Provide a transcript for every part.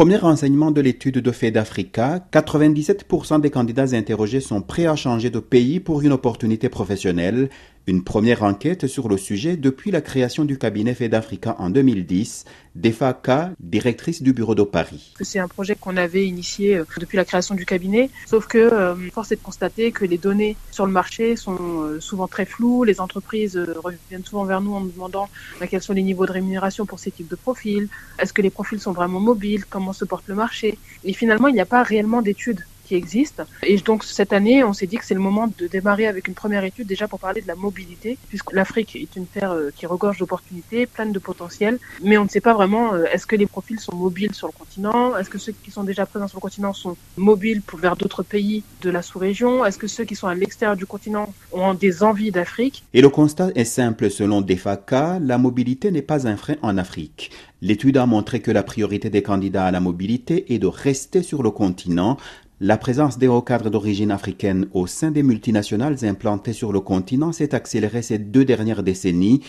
Premier renseignement de l'étude de Fed Africa, 97% des candidats interrogés sont prêts à changer de pays pour une opportunité professionnelle. Une première enquête sur le sujet depuis la création du cabinet Fed Africa en 2010. Defaka, directrice du bureau de Paris. C'est un projet qu'on avait initié euh, depuis la création du cabinet, sauf que euh, force est de constater que les données sur le marché sont euh, souvent très floues. Les entreprises reviennent souvent vers nous en nous demandant bah, quels sont les niveaux de rémunération pour ces types de profils? Est-ce que les profils sont vraiment mobiles? Comment se porte le marché. Et finalement, il n'y a pas réellement d'études qui existent. Et donc cette année, on s'est dit que c'est le moment de démarrer avec une première étude déjà pour parler de la mobilité, puisque l'Afrique est une terre euh, qui regorge d'opportunités, pleine de potentiel, mais on ne sait pas vraiment euh, est-ce que les profils sont mobiles sur le continent, est-ce que ceux qui sont déjà présents sur le continent sont mobiles pour vers d'autres pays de la sous-région, est-ce que ceux qui sont à l'extérieur du continent ont des envies d'Afrique? Et le constat est simple selon DEFACA, la mobilité n'est pas un frein en Afrique. L'étude a montré que la priorité des candidats à la mobilité est de rester sur le continent, la présence des d'origine africaine au sein des multinationales implantées sur le continent s'est accélérée ces deux dernières décennies.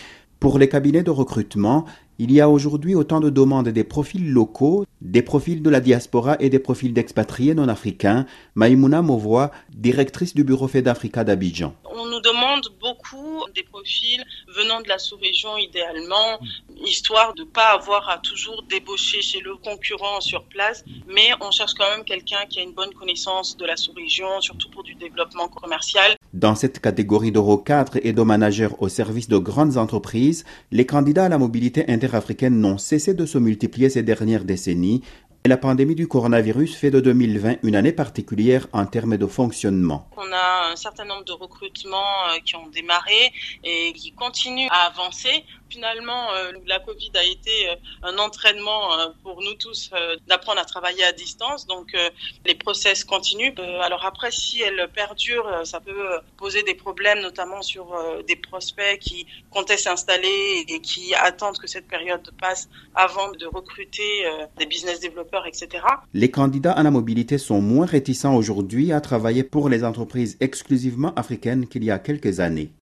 Pour les cabinets de recrutement, il y a aujourd'hui autant de demandes des profils locaux, des profils de la diaspora et des profils d'expatriés non africains. Maïmouna Movoa, directrice du bureau Fed Africa d'Abidjan demande beaucoup des profils venant de la sous-région idéalement, histoire de ne pas avoir à toujours débaucher chez le concurrent sur place, mais on cherche quand même quelqu'un qui a une bonne connaissance de la sous-région, surtout pour du développement commercial. Dans cette catégorie d'euro-cadres et de managers au service de grandes entreprises, les candidats à la mobilité interafricaine n'ont cessé de se multiplier ces dernières décennies, la pandémie du coronavirus fait de 2020 une année particulière en termes de fonctionnement. On a un certain nombre de recrutements euh, qui ont démarré et qui continuent à avancer. Finalement, euh, la Covid a été euh, un entraînement pour nous tous d'apprendre à travailler à distance. Donc, les process continuent. Alors après, si elle perdure, ça peut poser des problèmes, notamment sur des prospects qui comptaient s'installer et qui attendent que cette période passe avant de recruter des business Les candidats à la mobilité sont moins réticents aujourd'hui à travailler pour les entreprises exclusivement africaines qu'il y a quelques années.